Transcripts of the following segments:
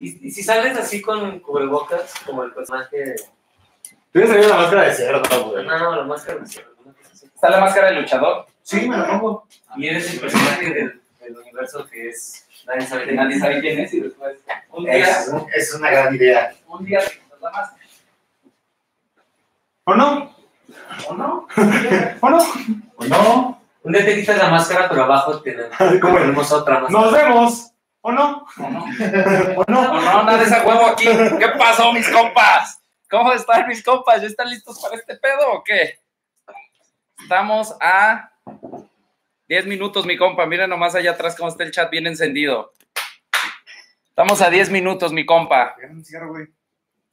¿Y, y si sales así con cubrebocas, como el personaje. Tú ya la máscara de cerdo, güey. No, la máscara de cerdo, una cosa así. ¿Está la máscara del luchador? Sí, me la pongo. Y eres el personaje del, del universo que es. Nadie sabe Que nadie sabe quién es y después. Un día, Es, es una gran idea. un día te quitas la máscara. ¿O no? ¿O no? ¿O no? ¿O no? Un día te quitas la máscara, pero abajo tenemos, ¿Cómo tenemos otra máscara. Nos vemos. ¿O no? ¿O no? ¿O ¿O no? no? Nada de ese huevo aquí. ¿Qué pasó, mis compas? ¿Cómo están mis compas? ¿Ya están listos para este pedo o qué? Estamos a 10 minutos, mi compa. Miren nomás allá atrás cómo está el chat bien encendido. Estamos a 10 minutos, mi compa. un cigarro, güey.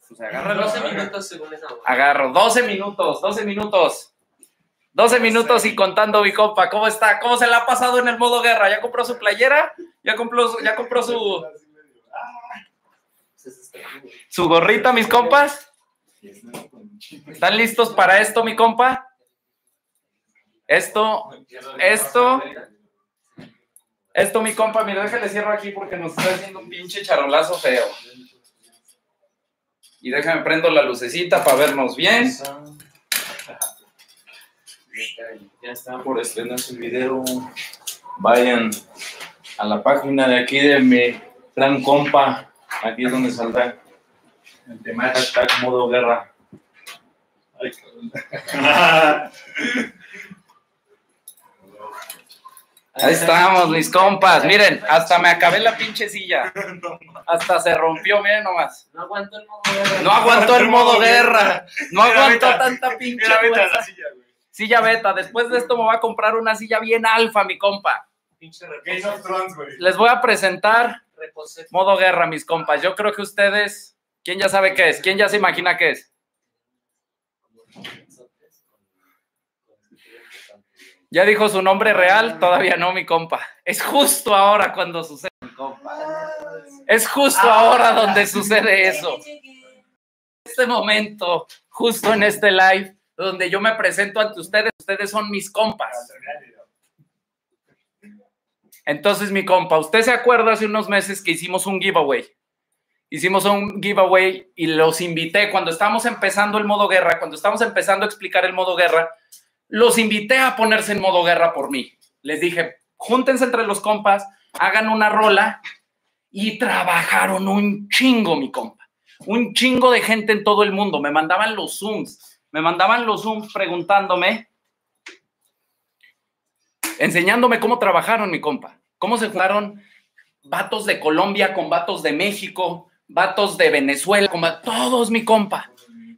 Pues agárralo. 12 minutos según esa. Agarro. 12 minutos, 12 minutos. 12 minutos y contando, mi compa. ¿Cómo está? ¿Cómo se la ha pasado en el modo guerra? ¿Ya compró su playera? ¿Ya compró su, ya compró su, su gorrita, mis compas? ¿Están listos para esto, mi compa? Esto, esto, esto, mi compa, mira, déjale cierro aquí porque nos está haciendo un pinche charolazo feo. Y déjame prendo la lucecita para vernos bien. Ya está por estrenarse el video. Vayan a la página de aquí de mi gran compa. Aquí es donde saldrá el tema hashtag modo guerra. Ay, cabrón. Ahí estamos, mis compas. Miren, hasta me acabé la pinche silla. Hasta se rompió, miren nomás. No aguanto el modo guerra. No aguantó el modo guerra. No aguantó tanta pinche Mira, la silla, güey. Silla beta. Después de esto me voy a comprar una silla bien alfa, mi compa. Pinche Game of Thrones, güey. Les voy a presentar modo guerra, mis compas. Yo creo que ustedes, ¿quién ya sabe qué es? ¿Quién ya se imagina qué es? ¿Ya dijo su nombre real? Todavía no, mi compa. Es justo ahora cuando sucede, mi compa. Es justo ahora donde sucede eso. Este momento, justo en este live, donde yo me presento ante ustedes, ustedes son mis compas. Entonces, mi compa, ¿usted se acuerda hace unos meses que hicimos un giveaway? Hicimos un giveaway y los invité cuando estábamos empezando el modo guerra, cuando estábamos empezando a explicar el modo guerra, los invité a ponerse en modo guerra por mí. Les dije, júntense entre los compas, hagan una rola y trabajaron un chingo, mi compa. Un chingo de gente en todo el mundo. Me mandaban los Zooms, me mandaban los Zooms preguntándome, enseñándome cómo trabajaron, mi compa. Cómo se juntaron vatos de Colombia con vatos de México, vatos de Venezuela, con todos, mi compa.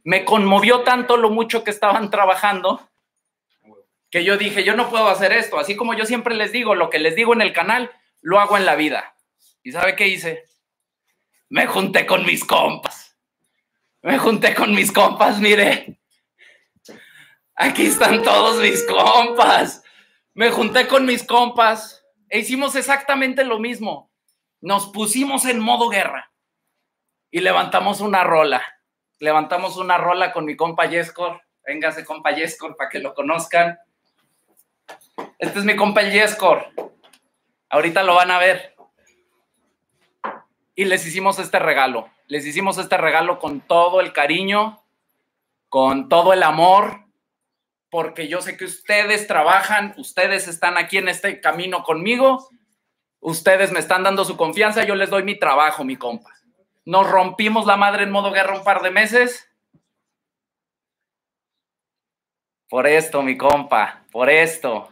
Me conmovió tanto lo mucho que estaban trabajando que yo dije, yo no puedo hacer esto. Así como yo siempre les digo, lo que les digo en el canal, lo hago en la vida. ¿Y sabe qué hice? Me junté con mis compas. Me junté con mis compas, mire. Aquí están todos mis compas. Me junté con mis compas e hicimos exactamente lo mismo. Nos pusimos en modo guerra y levantamos una rola. Levantamos una rola con mi compa Yescor. Véngase, compa Yescor, para que lo conozcan. Este es mi compa el Yescor. Ahorita lo van a ver. Y les hicimos este regalo. Les hicimos este regalo con todo el cariño, con todo el amor, porque yo sé que ustedes trabajan, ustedes están aquí en este camino conmigo, ustedes me están dando su confianza, yo les doy mi trabajo, mi compa. Nos rompimos la madre en modo guerra un par de meses. Por esto, mi compa, por esto.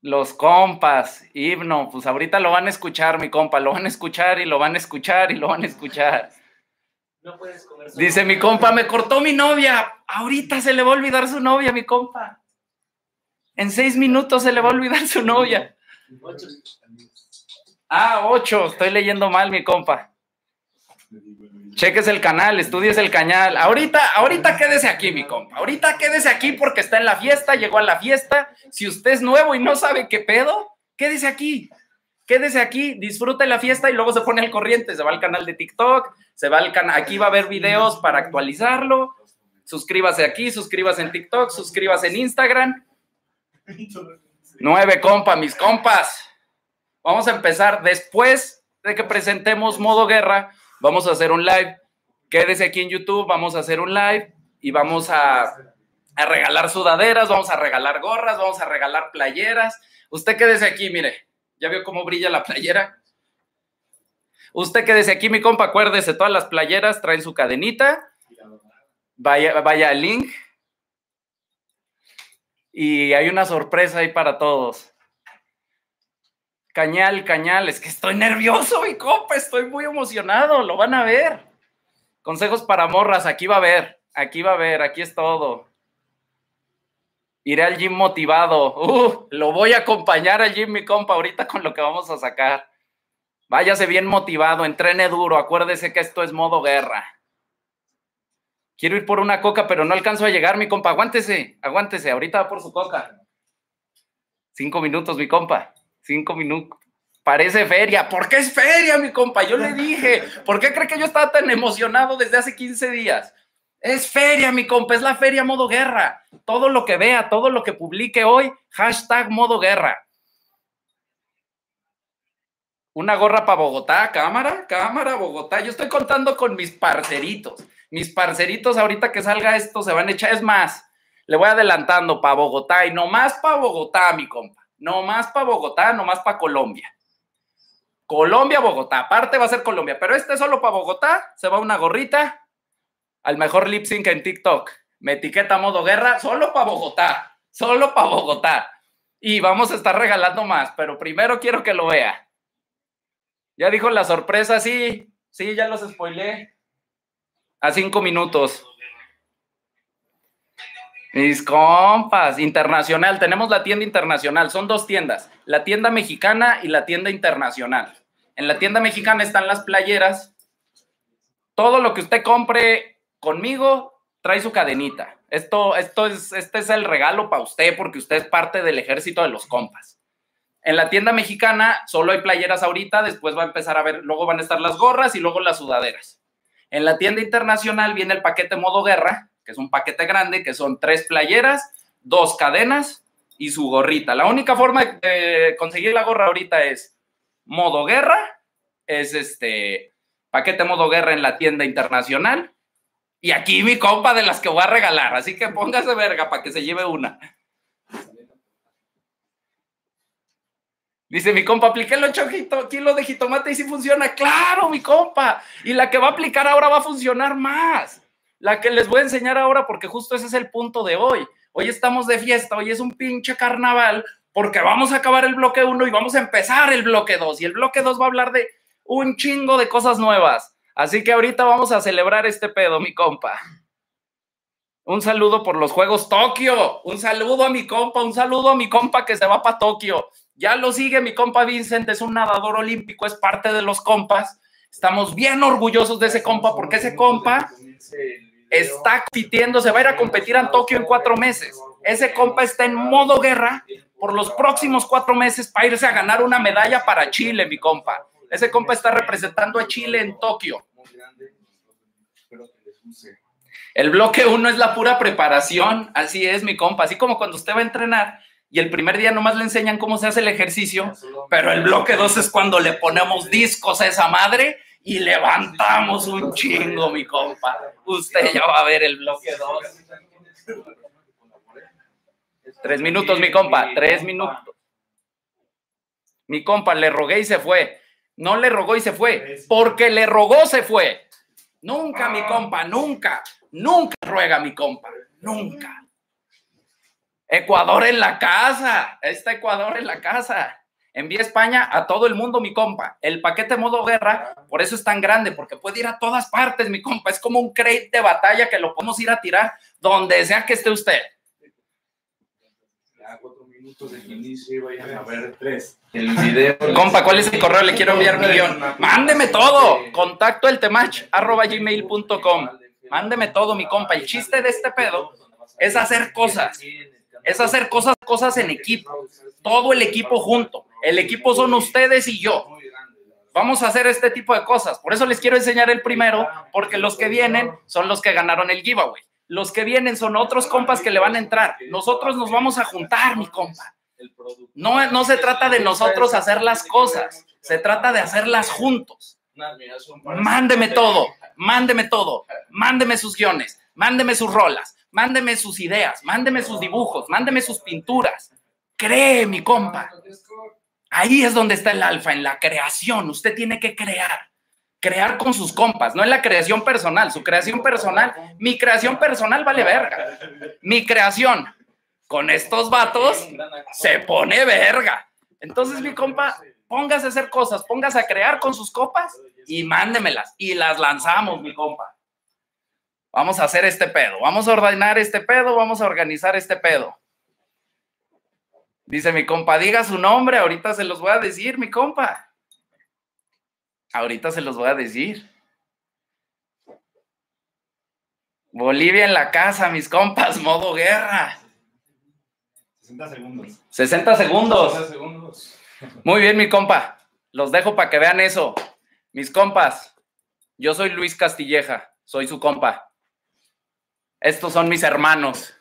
Los compas, himno, pues ahorita lo van a escuchar, mi compa, lo van a escuchar y lo van a escuchar y lo van a escuchar. No puedes comer solo. Dice mi compa, me cortó mi novia. Ahorita se le va a olvidar su novia, mi compa. En seis minutos se le va a olvidar su novia. Ocho. Ah, ocho. Estoy leyendo mal, mi compa. Cheques el canal, estudies el canal. Ahorita, ahorita quédese aquí, mi compa. Ahorita quédese aquí porque está en la fiesta, llegó a la fiesta. Si usted es nuevo y no sabe qué pedo, quédese aquí. Quédese aquí, disfrute la fiesta y luego se pone al corriente. Se va al canal de TikTok, se va al canal. Aquí va a haber videos para actualizarlo. Suscríbase aquí, suscríbase en TikTok, suscríbase en Instagram. Nueve compa, mis compas. Vamos a empezar después de que presentemos modo guerra. Vamos a hacer un live. Quédese aquí en YouTube, vamos a hacer un live y vamos a, a regalar sudaderas, vamos a regalar gorras, vamos a regalar playeras. Usted quédese aquí, mire. ¿Ya vio cómo brilla la playera? Usted quédese aquí, mi compa, acuérdese, todas las playeras traen su cadenita. Vaya, vaya al link. Y hay una sorpresa ahí para todos. Cañal, cañal, es que estoy nervioso, mi compa, estoy muy emocionado, lo van a ver. Consejos para morras, aquí va a ver, aquí va a ver, aquí es todo. Iré al gym motivado. Uh, lo voy a acompañar al gym, mi compa, ahorita con lo que vamos a sacar. Váyase bien motivado, entrene duro, acuérdese que esto es modo guerra. Quiero ir por una coca, pero no alcanzo a llegar, mi compa. Aguántese, aguántese, ahorita va por su coca. Cinco minutos, mi compa. Cinco minutos. Parece feria. ¿Por qué es feria, mi compa? Yo le dije. ¿Por qué cree que yo estaba tan emocionado desde hace 15 días? Es feria, mi compa, es la feria modo guerra. Todo lo que vea, todo lo que publique hoy, hashtag modo guerra. Una gorra para Bogotá, cámara, cámara, Bogotá. Yo estoy contando con mis parceritos. Mis parceritos, ahorita que salga esto, se van a echar. Es más, le voy adelantando para Bogotá y no más para Bogotá, mi compa. No más para Bogotá, no más para Colombia. Colombia, Bogotá. Aparte va a ser Colombia, pero este solo para Bogotá. Se va una gorrita al mejor lip sync en TikTok. Me etiqueta modo guerra solo para Bogotá. Solo para Bogotá. Y vamos a estar regalando más, pero primero quiero que lo vea. Ya dijo la sorpresa, sí, sí, ya los spoilé. A cinco minutos. Mis compas, internacional, tenemos la tienda internacional, son dos tiendas, la tienda mexicana y la tienda internacional. En la tienda mexicana están las playeras. Todo lo que usted compre conmigo trae su cadenita. Esto, esto es, este es el regalo para usted porque usted es parte del ejército de los compas. En la tienda mexicana solo hay playeras ahorita, después va a empezar a ver, luego van a estar las gorras y luego las sudaderas. En la tienda internacional viene el paquete modo guerra, que es un paquete grande, que son tres playeras, dos cadenas y su gorrita. La única forma de conseguir la gorra ahorita es modo guerra, es este paquete modo guerra en la tienda internacional. Y aquí mi compa de las que voy a regalar, así que póngase verga para que se lleve una. Dice mi compa, apliqué el 8 kilos de jitomate y si funciona. Claro, mi compa. Y la que va a aplicar ahora va a funcionar más. La que les voy a enseñar ahora, porque justo ese es el punto de hoy. Hoy estamos de fiesta, hoy es un pinche carnaval, porque vamos a acabar el bloque 1 y vamos a empezar el bloque 2. Y el bloque 2 va a hablar de un chingo de cosas nuevas. Así que ahorita vamos a celebrar este pedo, mi compa. Un saludo por los Juegos Tokio. Un saludo a mi compa, un saludo a mi compa que se va para Tokio. Ya lo sigue mi compa Vincent, es un nadador olímpico, es parte de los compas. Estamos bien orgullosos de ese compa porque ese compa está compitiendo, se va a ir a competir en Tokio en cuatro meses. Ese compa está en modo guerra por los próximos cuatro meses para irse a ganar una medalla para Chile, mi compa. Ese compa está representando a Chile en Tokio. El bloque uno es la pura preparación, así es, mi compa. Así como cuando usted va a entrenar y el primer día nomás le enseñan cómo se hace el ejercicio, pero el bloque 2 es cuando le ponemos discos a esa madre y levantamos un chingo, mi compa. Usted ya va a ver el bloque 2. Tres minutos, mi compa, tres minutos. Mi compa, le rogué y se fue. No le rogó y se fue, porque le rogó se fue. Nunca, mi compa, nunca, nunca ruega mi compa, nunca. Ecuador en la casa, está Ecuador en la casa. Envía España a todo el mundo, mi compa. El paquete modo guerra, por eso es tan grande, porque puede ir a todas partes, mi compa. Es como un crate de batalla que lo podemos ir a tirar donde sea que esté usted. Ya cuatro minutos de inicio y vayan a ver tres. El video. Compa, ¿cuál es el correo? Le quiero enviar mi guion. Mándeme todo. Contacto el temach arroba gmail.com. Mándeme todo, mi compa. El chiste de este pedo es hacer cosas. Es hacer cosas, cosas en equipo. Todo el equipo junto. El equipo son ustedes y yo. Vamos a hacer este tipo de cosas. Por eso les quiero enseñar el primero, porque los que vienen son los que ganaron el giveaway. Los que vienen son otros compas que le van a entrar. Nosotros nos vamos a juntar, mi compa. No, no se trata de nosotros hacer las cosas, se trata de hacerlas juntos. Mándeme todo, mándeme todo, mándeme sus guiones, mándeme sus rolas, mándeme sus ideas, mándeme sus dibujos, mándeme sus pinturas. Cree, mi compa. Ahí es donde está el alfa, en la creación. Usted tiene que crear. Crear con sus compas, no en la creación personal. Su creación personal, mi creación personal vale verga. Mi creación con estos vatos se pone verga. Entonces, mi compa, póngase a hacer cosas, póngase a crear con sus copas y mándemelas. Y las lanzamos, mi compa. Vamos a hacer este pedo, vamos a ordenar este pedo, vamos a organizar este pedo. Dice mi compa, diga su nombre, ahorita se los voy a decir, mi compa. Ahorita se los voy a decir. Bolivia en la casa, mis compas, modo guerra. 60 segundos. 60 segundos. 60 segundos. Muy bien, mi compa. Los dejo para que vean eso. Mis compas, yo soy Luis Castilleja, soy su compa. Estos son mis hermanos.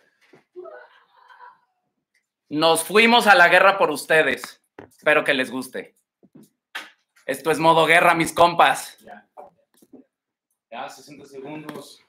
Nos fuimos a la guerra por ustedes. Espero que les guste. Esto es modo guerra, mis compas. Ya, 60 segundos.